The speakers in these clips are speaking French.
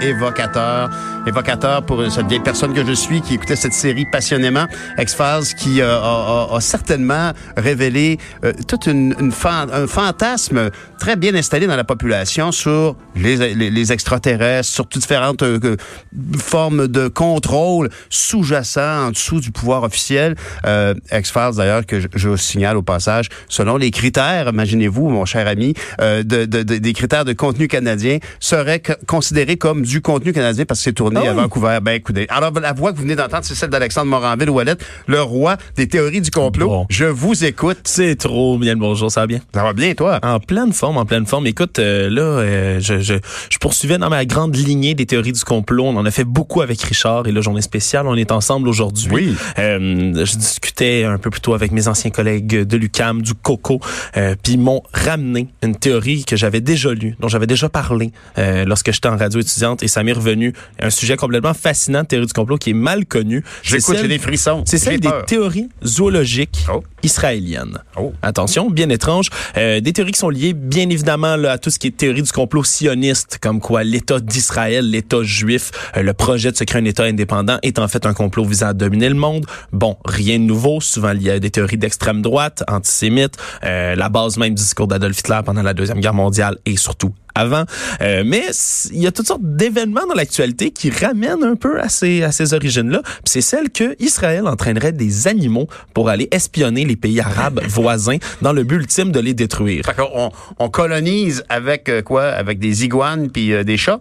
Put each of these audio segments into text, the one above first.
évocateur, évocateur pour cette vieille personne que je suis qui écoutait cette série passionnément, X-Files, qui euh, a, certainement révélé euh, toute une, une un fantasme très bien installé dans la population sur les, extraterrestres, sur toutes différentes euh, formes de contrôle sous-jacent en dessous du pouvoir officiel. Euh, X-Files, d'ailleurs, que je, signale au passage, selon les critères, imaginez-vous, mon cher ami, de, de, de, des critères de contenu canadien, serait considéré comme du contenu canadien parce que c'est tourné oh. à Vancouver. Ben, écoutez, alors la voix que vous venez d'entendre, c'est celle d'Alexandre Moranville-Ouellet, le roi des théories du complot. Bon. Je vous écoute. C'est trop bien. Bonjour, ça va bien? Ça va bien, toi? En pleine forme, en pleine forme. Écoute, euh, là, euh, je, je, je, poursuivais dans ma grande lignée des théories du complot. On en a fait beaucoup avec Richard et la journée spéciale. On est ensemble aujourd'hui. Oui. Euh, je discutais un peu plus tôt avec mes anciens collègues de l'UCAM, du COCO, euh, puis ils m'ont ramené une théorie que j'avais déjà lue, dont j'avais déjà parlé euh, lorsque j'étais en radio étudiante et ça m'est revenu. Un sujet complètement fascinant de théorie du complot qui est mal connu. J'écoute, j'ai des frissons. C'est celle des théories zoologiques oh. israéliennes. Oh. Attention, bien étrange. Euh, des théories qui sont liées bien évidemment là, à tout ce qui est théorie du complot sioniste, comme quoi l'État d'Israël, l'État juif, euh, le projet de se créer un État indépendant est en fait un complot visant à dominer le monde. Bon, rien de nouveau, souvent lié à des théories d'extrême droite, antisémites, euh, la base même du discours d'Adolf Hitler pendant la Deuxième Guerre mondiale et surtout avant. Euh, mais il y a toutes sortes d'événements dans l'actualité qui ramènent un peu à ces, à ces origines-là. c'est celle que Israël entraînerait des animaux pour aller espionner les pays arabes voisins dans le but ultime de les détruire. Fait on, on colonise avec euh, quoi? Avec des iguanes puis euh, des chats?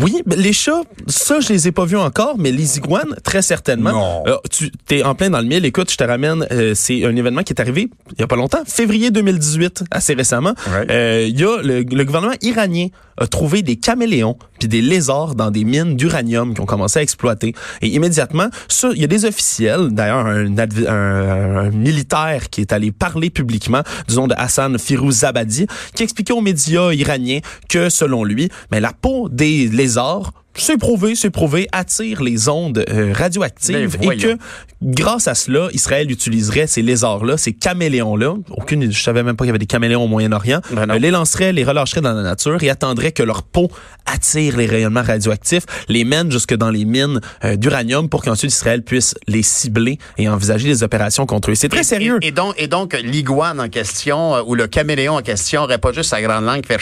Oui, les chats, ça, je les ai pas vus encore, mais les iguanes, très certainement. Euh, tu es en plein dans le mille. Écoute, je te ramène, euh, c'est un événement qui est arrivé il y a pas longtemps, février 2018, assez récemment. Il ouais. euh, y a le, le, gouvernement iranien a trouvé des caméléons puis des lézards dans des mines d'uranium qui ont commencé à exploiter. Et immédiatement, il y a des officiels, d'ailleurs un, militaire qui est allé parler publiquement, disons de Hassan Firouzabadi, qui expliquait aux médias iraniens que selon lui, mais la peau des lézards c'est prouvé, c'est prouvé, attire les ondes euh, radioactives Ben, et que grâce à cela, Israël utiliserait ces lézards-là, ces caméléons-là, aucune, je savais même pas qu'il y avait des caméléons au Moyen-Orient, ben euh, les lancerait, les relâcherait dans la nature et attendrait que leur peau attire les rayonnements radioactifs, les mène jusque dans les mines euh, d'uranium pour qu'ensuite Israël puisse les cibler et envisager des opérations contre eux. C'est très et, sérieux. Et, et, donc, et donc l'iguane en question ou le caméléon en question aurait pas juste sa grande langue faire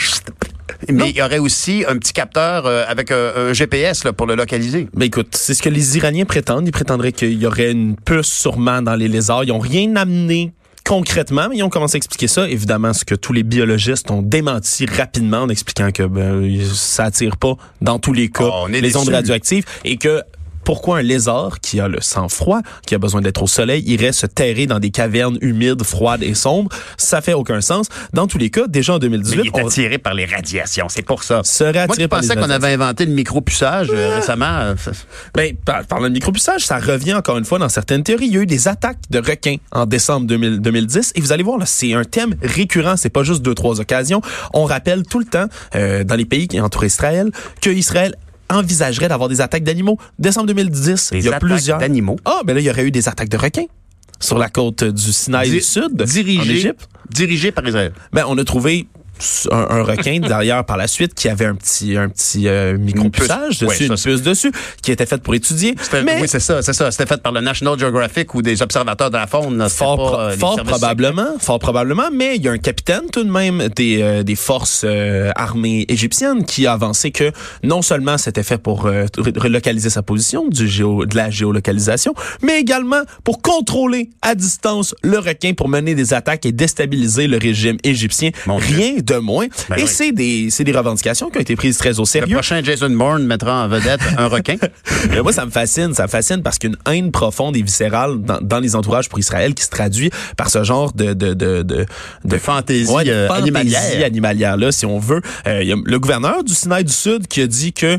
mais non. il y aurait aussi un petit capteur euh, avec un, un GPS là, pour le localiser. Ben écoute, c'est ce que les Iraniens prétendent. Ils prétendraient qu'il y aurait une puce sûrement dans les lézards. Ils ont rien amené concrètement, mais ils ont commencé à expliquer ça. Évidemment, ce que tous les biologistes ont démenti rapidement en expliquant que ben, ça attire pas dans tous les cas oh, les ondes radioactives et que pourquoi un lézard qui a le sang froid, qui a besoin d'être au soleil, irait se terrer dans des cavernes humides, froides et sombres? Ça fait aucun sens. Dans tous les cas, déjà en 2018... Mais il est attiré on... par les radiations, c'est pour ça. Serait Moi, je pensais qu'on avait inventé le micropuçage euh, récemment. Ben, par, par le micropuçage, ça revient encore une fois dans certaines théories. Il y a eu des attaques de requins en décembre 2000, 2010 et vous allez voir, là, c'est un thème récurrent. C'est pas juste deux, trois occasions. On rappelle tout le temps, euh, dans les pays qui entourent Israël, que Israël envisagerait d'avoir des attaques d'animaux. Décembre 2010, des il y a plusieurs d'animaux. Ah, ben là il y aurait eu des attaques de requins sur la côte du Sinaï du Sud, dirigé, en Égypte. Dirigé par Israël. Ben on a trouvé un, un, requin d'ailleurs par la suite qui avait un petit un petit euh, micropuçage dessus, ouais, une puce dessus, qui était faite pour étudier. Mais, oui, c'est ça, c'est ça. C'était fait par le National Geographic ou des observateurs de la faune. Fort, pas, euh, fort probablement, fort probablement. Mais il y a un capitaine tout de même des euh, des forces euh, armées égyptiennes qui a avancé que non seulement c'était fait pour euh, relocaliser sa position du géo, de la géolocalisation, mais également pour contrôler à distance le requin pour mener des attaques et déstabiliser le régime égyptien. Mon Rien de moins. Ben et oui. c'est des, c'est des revendications qui ont été prises très au Le sérieux. prochain Jason Bourne mettra en vedette un requin. Mais moi, ça me fascine. Ça me fascine parce qu'une haine profonde et viscérale dans, dans, les entourages pour Israël qui se traduit par ce genre de... De, de, de, de fantaisie, ouais, de euh, fantaisie animalière. animalière. là, si on veut. Euh, y a le gouverneur du Sinaï du Sud qui a dit que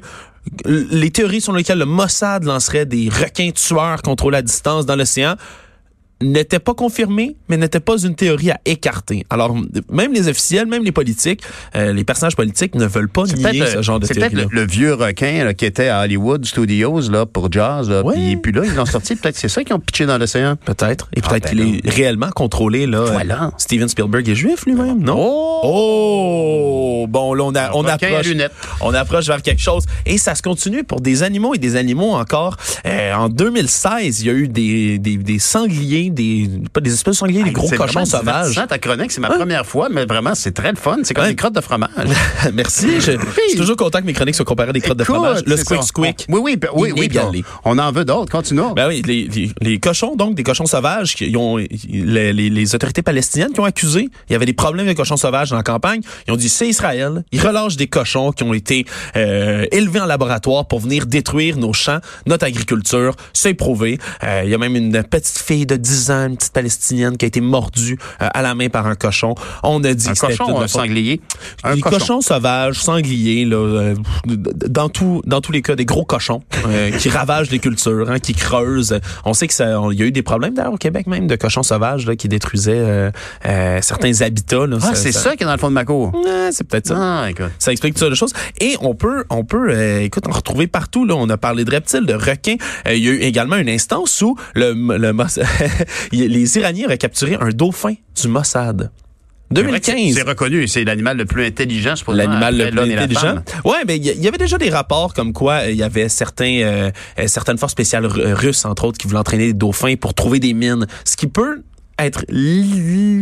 les théories sur lesquelles le Mossad lancerait des requins tueurs contrôlés à distance dans l'océan n'était pas confirmée, mais n'était pas une théorie à écarter. Alors, même les officiels, même les politiques, euh, les personnages politiques ne veulent pas nier ce genre de théorie. C'est peut-être le, vieux requin là, qui était à Hollywood Studios là, pour jazz. Là, puis, puis là, ils l'ont sorti. Peut-être c'est ça qu'ils ont pitché dans l'océan. Peut-être. Et peut-être ah, ben qu'il est réellement contrôlé. Là, voilà. Steven Spielberg est juif lui-même, non? Oh! oh! Bon, là, on, a, on approche. On approche vers quelque chose. Et ça se continue pour des animaux et des animaux encore. Euh, en 2016, il y a eu des, des, des sangliers des pas des espèces de sangliers, des gros cochons sauvages. ta chronique, c'est ma première fois, mais vraiment c'est très le fun. C'est comme des crottes de fromage. Merci. Je, suis toujours content que mes chroniques soient comparées à des crottes de fromage. Le squick squick. oui, oui, oui, oui. On, en veut d'autres. Continuons. Ben oui, les, les, cochons, donc des cochons sauvages, qui ont les, les, autorités palestiniennes qui ont accusé. Il y avait des problèmes de cochons sauvages dans la campagne. Ils ont dit c'est Israël. Ils relâchent des cochons qui ont été euh, élevés en laboratoire pour venir détruire nos champs, notre agriculture. C'est prouvé. Euh, il y a même une petite fille de 10 une petite palestinienne qui a été mordue euh, à la main par un cochon. On a dit un cochon un sanglier? Un des cochons sauvages, sangliers, là, euh, dans tout, dans tous les cas, des gros cochons euh, qui ravagent les cultures, hein, qui creusent. On sait que ça, il y a eu des problèmes d'ailleurs au Québec même de cochons sauvages là, qui détruisaient certains habitats. Là, ah, c'est ça, qui est dans le fond de ma cour. c'est peut-être ça. Ah, ça explique toutes sortes de choses. Et on peut, on peut, écoute, en retrouver partout. Là, on a parlé de reptiles, de requins. il y a eu également une instance où le, le les Iraniens auraient capturé un dauphin du Mossad. 2015. C'est reconnu, c'est l'animal le plus intelligent, je L'animal le plus intelligent. Ouais, mais il y, avait déjà des rapports comme quoi il y avait certains euh, certaines forces spéciales russes entre autres qui voulaient entraîner des dauphins pour trouver des mines, ce qui peut être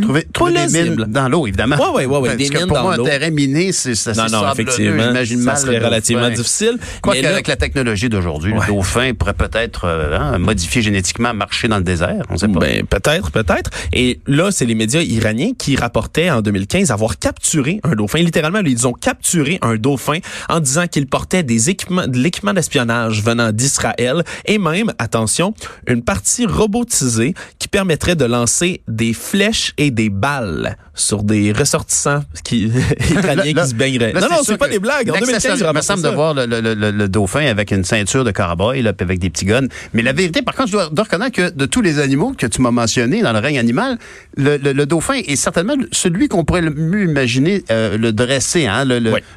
trouver, trouver des mines dans l'eau, évidemment. Oui, oui, oui. Des mines pour dans moi, un terrain miné, c'est ça. Non, non, effectivement. Ça serait relativement difficile. Quoi qu'avec la technologie d'aujourd'hui, le dauphin pourrait peut-être euh, hein, modifier génétiquement, marcher dans le désert. On sait pas. Ben, peut-être, peut-être. Et là, c'est les médias iraniens qui rapportaient en 2015 avoir capturé un dauphin. Littéralement, ils ont capturé un dauphin en disant qu'il portait des équipements, de l'équipement d'espionnage venant d'Israël et même, attention, une partie robotisée qui permettrait de lancer des flèches et des balles sur des ressortissants qui, italiens qui se baigneraient. non, non, c'est pas des blagues. En 2015, il me semble de voir le, dauphin avec une ceinture de cowboy, là, avec des petits guns. Mais la vérité, par contre, je dois, reconnaître que de tous les animaux que tu m'as mentionnés dans le règne animal, le, dauphin est certainement celui qu'on pourrait le mieux imaginer euh, le dresser, hein,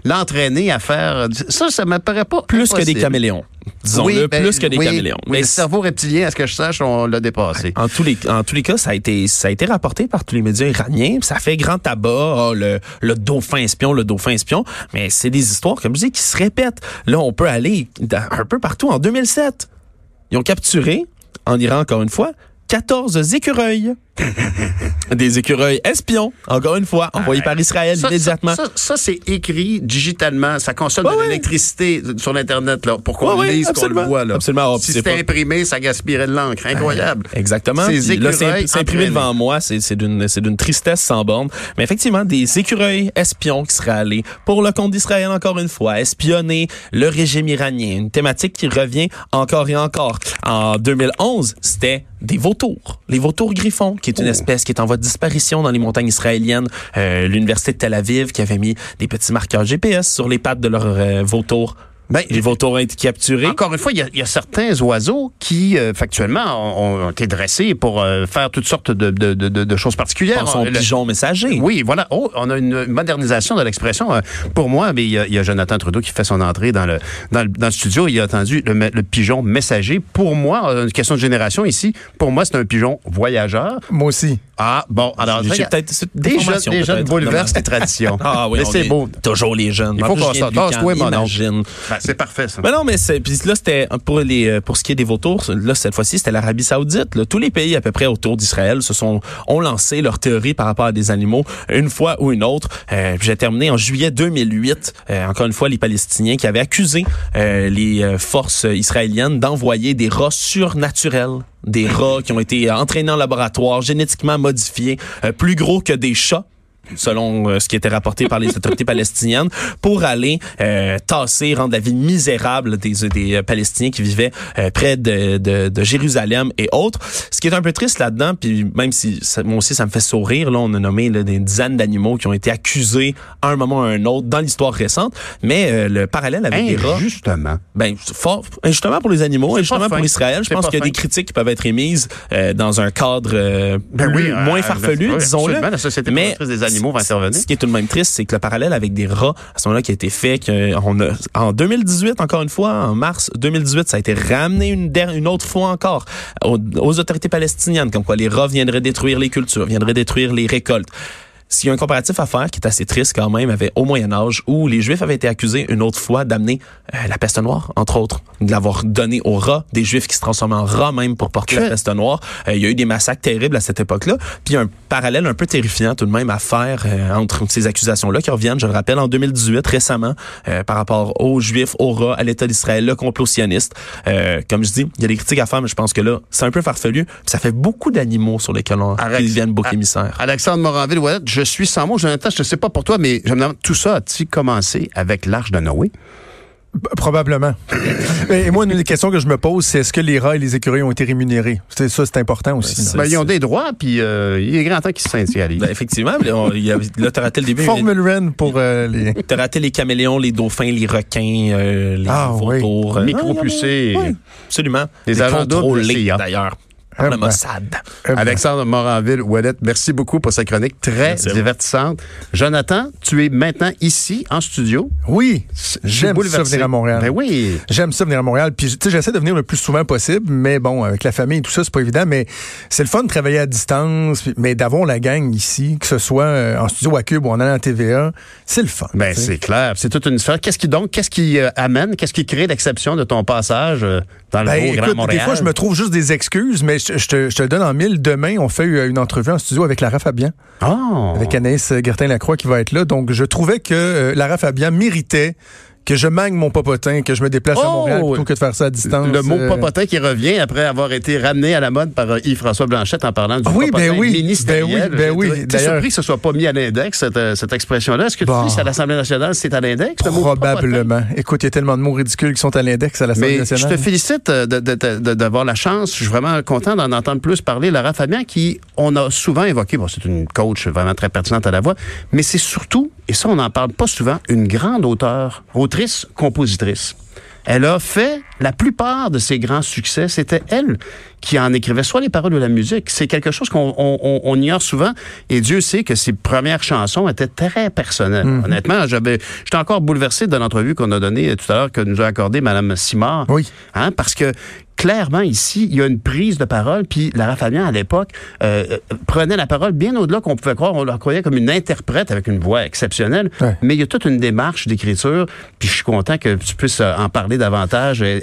l'entraîner à faire. Ça, ça m'apparaît pas plus que des caméléons. Disons-le, ben, plus que des caméléons. mais le cerveau reptilien, à ce que je sache, on l'a dépassé. En tous les, en tous les cas, ça a été, ça a été rapporté par tous les médias iraniens. Ça fait grand tabac, oh, le, le dauphin espion, le dauphin espion. Mais c'est des histoires, comme je dis, qui se répètent. Là, on peut aller un peu partout. En 2007, ils ont capturé, en Iran encore une fois, 14 écureuils. des écureuils espions, encore une fois, envoyés par Israël immédiatement. Ça, c'est écrit digitalement. Ça consomme de l'électricité sur l'Internet là, pour qu'on lise, qu'on le voit. Là. Absolument. si c'était imprimé, ça gaspirait de l'encre. Incroyable. exactement. c'est imprimé devant moi. C'est d'une tristesse sans borne. Mais effectivement, des écureuils espions qui seraient allés pour le compte d'Israël, encore une fois, espionner le régime iranien. Une thématique qui revient encore et encore. En 2011, c'était des vautours. Les vautours griffons, qui est une oh. espèce qui est en voie de disparition dans les montagnes israéliennes. Euh, L'Université de Tel Aviv qui avait mis des petits marqueurs GPS sur les pattes de leurs euh, vautours ben, les vautours ont été capturés. Encore une fois, il y a, certains oiseaux qui, euh, factuellement, ont, été dressés pour euh, faire toutes sortes de, de, de, de choses particulières. Son pigeon messager. Oui, voilà. Oh, on a une modernisation de l'expression. Euh, pour moi, mais il, y a, Jonathan Trudeau qui fait son entrée dans le, dans le, studio. Il a entendu le, le, pigeon messager. Pour moi, une question de génération ici, pour moi, c'est un pigeon voyageur. Moi aussi. Ah, bon, alors, j'ai peut-être des jeunes, des jeunes bouleversent les traditions. ah oui, mais c'est beau. Toujours les jeunes. Il faut qu'on sorte. toi, mon c'est parfait, ça. Mais non, mais c'est, puis là, c'était pour les, euh, pour ce qui est des vautours, là, cette fois-ci, c'était l'Arabie Saoudite. Là. Tous les pays à peu près autour d'Israël se sont, ont lancé leur théorie par rapport à des animaux une fois ou une autre. Euh, j'ai terminé en juillet 2008. Euh, encore une fois, les Palestiniens qui avaient accusé euh, les forces israéliennes d'envoyer des rats surnaturels des rats qui ont été entraînés en laboratoire, génétiquement modifiés, plus gros que des chats selon euh, ce qui était rapporté par les autorités palestiniennes, pour aller euh, tasser, rendre la vie misérable des, des euh, Palestiniens qui vivaient près de, de, de, Jérusalem et autres. Ce qui est un peu triste là-dedans, puis même si ça, moi aussi ça me fait sourire, là, on a nommé là, des dizaines d'animaux qui ont été accusés à un moment ou à un autre dans l'histoire récente, mais le parallèle avec les rats... Justement. Ben, fort, justement pour les animaux, et justement pour Israël, je pense qu'il y a des critiques qui peuvent être émises dans un cadre ben oui, moins farfelu, disons-le. La société mais des animaux va intervenir. Ce qui est tout de même triste, c'est que le parallèle avec des rats, à ce moment-là, qui a été fait, qu'on a, en 2018, encore une fois, en mars 2018, ça a été ramené une, une autre fois encore aux, aux autorités palestiniennes, comme quoi les rats viendraient détruire les cultures, viendraient détruire les récoltes. S'il y a un comparatif à faire qui est assez triste quand même, avait au Moyen Âge où les Juifs avaient été accusés une autre fois d'amener euh, la peste noire, entre autres, de l'avoir donné aux rats, des Juifs qui se transforment en rats même pour porter la peste noire. Euh, il y a eu des massacres terribles à cette époque-là. Puis un parallèle un peu terrifiant tout de même à faire euh, entre ces accusations-là qui reviennent, je le rappelle, en 2018 récemment par rapport aux Juifs, aux rats, à l'État d'Israël, le complot sioniste. comme je dis, il y a des critiques à faire, mais je pense que là, c'est un peu farfelu. Puis ça fait beaucoup d'animaux sur lesquels on viennent bouc émissaire. Alexandre Moranville, je je suis sans mots, Jonathan. Je ne sais pas pour toi, mais je me demande, tout ça a-t-il commencé avec l'Arche de Noé? Probablement. Et moi, une des questions que je me pose, c'est est-ce que les rats et les écureuils ont été rémunérés? C'est ça, c'est important aussi. Ben, ils ont des droits, puis euh, il est grand temps qu'ils se syndicalisent. Ben, effectivement, il y a, là, t'as raté le début. Formule Ren pour euh, les... T'as raté les caméléons, les dauphins, les requins, euh, les ah, vautours. Oui. Micropulsés. Ah, absolument. Des agents d'ailleurs. Ah, le. Mossad. Alexandre Moranville, Ouellet, merci beaucoup pour cette chronique très divertissante. Jonathan, tu es maintenant ici, en studio. Oui, j'aime ça venir à Montréal. Ben oui. J'aime ça venir à Montréal. Puis, tu sais, j'essaie de venir le plus souvent possible, mais bon, avec la famille et tout ça, c'est pas évident. Mais c'est le fun de travailler à distance, mais d'avoir la gang ici, que ce soit euh, en studio à Cube ou en allant à TVA, c'est le fun. Ben, c'est clair. C'est toute une sphère. Qu'est-ce qui, donc, qu'est-ce qui euh, amène, qu'est-ce qui crée l'exception de ton passage euh, dans le ben, Grand Montréal? Des fois, je me trouve juste des excuses, mais je, te, je, te, le donne en mille. Demain, on fait une entrevue en studio avec Lara Fabian. Oh. Avec Anaïs Gertin-Lacroix qui va être là. Donc, je trouvais que euh, Lara Fabian méritait que je mangue mon popotin, que je me déplace à Montréal oh! plutôt que de faire ça à distance. Le mot euh, popotin qui revient après avoir été ramené à la mode par euh, Yves-François Blanchette en parlant du ah oui, popotin ben oui, ministériel. Ben oui, ben oui. T'es surpris que ce soit pas mis à l'index, cette, euh, cette expression-là. Est-ce que tu dis à l'Assemblée nationale, c'est à l'index? Probablement. Écoute, il y a tellement de mots ridicules qui sont à l'index à l'Assemblée nationale. Je te félicite d'avoir la chance. Je suis vraiment content d'en entendre plus parler. Lara Fabien, qui on a souvent évoqué, bon, c'est une coach vraiment très pertinente à la voix, mais c'est surtout, et ça on n'en parle pas souvent, une grande auteure, autrice, compositrice elle a fait la plupart de ses grands succès. C'était elle qui en écrivait soit les paroles ou la musique. C'est quelque chose qu'on on, ignore souvent. Et Dieu sait que ses premières chansons étaient très personnelles. Mhm. Honnêtement, j'avais, j'étais encore bouleversé de l'entrevue qu'on a donnée tout à l'heure, que nous a accordé Mme Simard. Oui. Hein, parce que clairement, ici, il y a une prise de parole. Puis Lara Fabian, à l'époque, euh, euh, prenait la parole bien au-delà qu'on pouvait croire. On la croyait comme une interprète avec une voix exceptionnelle. Mais il y a toute une démarche d'écriture. Puis je suis content que tu puisses euh, en parler davantage. Elle,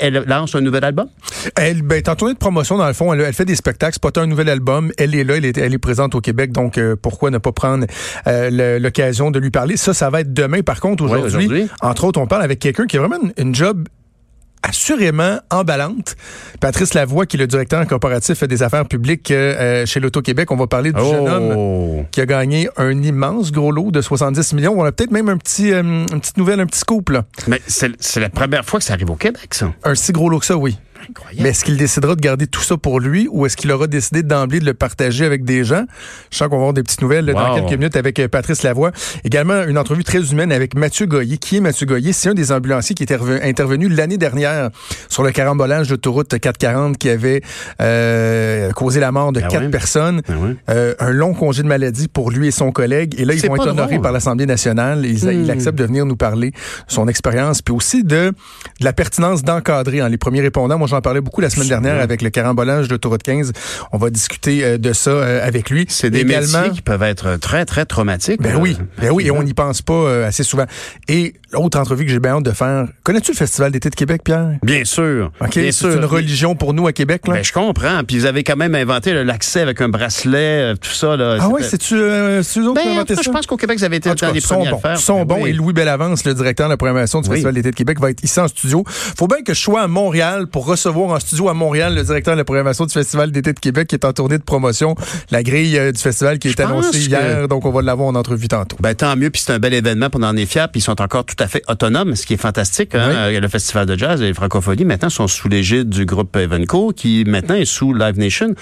elle, lance un nouvel album? Elle, ben, en tournée de promotion, dans le fond, elle, fait des spectacles. C'est pas un nouvel album. Elle est là. Elle est, elle est présente au Québec. Donc, pourquoi ne pas prendre l'occasion de lui parler? Ça, ça va être demain. Par contre, aujourd'hui, entre autres, on parle avec quelqu'un qui a vraiment une job assurément emballante. Patrice Lavoie, qui est le directeur corporatif des affaires publiques euh, chez l'Auto-Québec, on va parler du jeune homme oh! qui a gagné un immense gros lot de 70 millions. On a peut-être même un petit, euh, une petite nouvelle, un petit scoop. Là. Mais c'est la première fois que ça arrive au Québec, ça. Un si gros lot que ça, oui. Mais est-ce qu'il décidera de garder tout ça pour lui ou est-ce qu'il aura décidé d'emblée de le partager avec des gens? Je sens qu'on va avoir des petites nouvelles dans quelques minutes avec euh, Patrice Lavoie. Également, une entrevue très humaine avec Mathieu Goyer. Qui est Mathieu Goyer? C'est un des ambulanciers qui était intervenu l'année dernière sur le carambolage d'autoroute 440 qui avait euh, causé la mort de ah quatre personnes. Ah euh, un long congé de maladie pour lui et son collègue. Et là, ils vont être honorés par l'Assemblée nationale. Ils, Il hmm. accepte de venir nous parler de son expérience, puis aussi de, la pertinence d'encadrer. Hein, les premiers répondants, moi, j'en parlais beaucoup la semaine dernière avec le carambolage de l'autoroute 15. On va discuter euh, de ça euh, avec lui. C'est des Également, métiers qui peuvent être très, très traumatiques. Ben oui, ben oui, et on n'y pense pas euh, assez souvent. Et l'autre entrevue que j'ai bien hâte de faire. Connais-tu le Festival d'été de Québec, Pierre? Bien sûr. Bien c'est une religion pour nous à Québec, là? Ben, je comprends. Puis vous avez quand même inventé l'accès avec un bracelet, euh, tout ça. Là. Ah ouais, c'est-tu euh, autres qui ont Ben, inventé je pense qu'au Québec, vous avez été En dans cas, les sont premiers à bons. le faire. sont Ben bons. oui. Et Louis Bellavance, le directeur de la programmation du Oui. Festival d'été de Québec, va être ici en studio. Faut bien que je sois à Montréal pour recevoir en studio à Montréal le directeur de la programmation du Festival d'été de Québec qui est en tournée de promotion. La grille euh, du festival qui est Je annoncée que- hier, donc on va l'avoir en entrevue tantôt. Ben, tant mieux, puis c'est un bel événement, puis on en est fiers, puis ils sont encore tout à fait autonomes, ce qui est fantastique. Hein? Oui. Euh, Le Festival de jazz et les Francophonies, maintenant, sont sous l'égide du groupe Evenco, qui maintenant est sous Live Nation.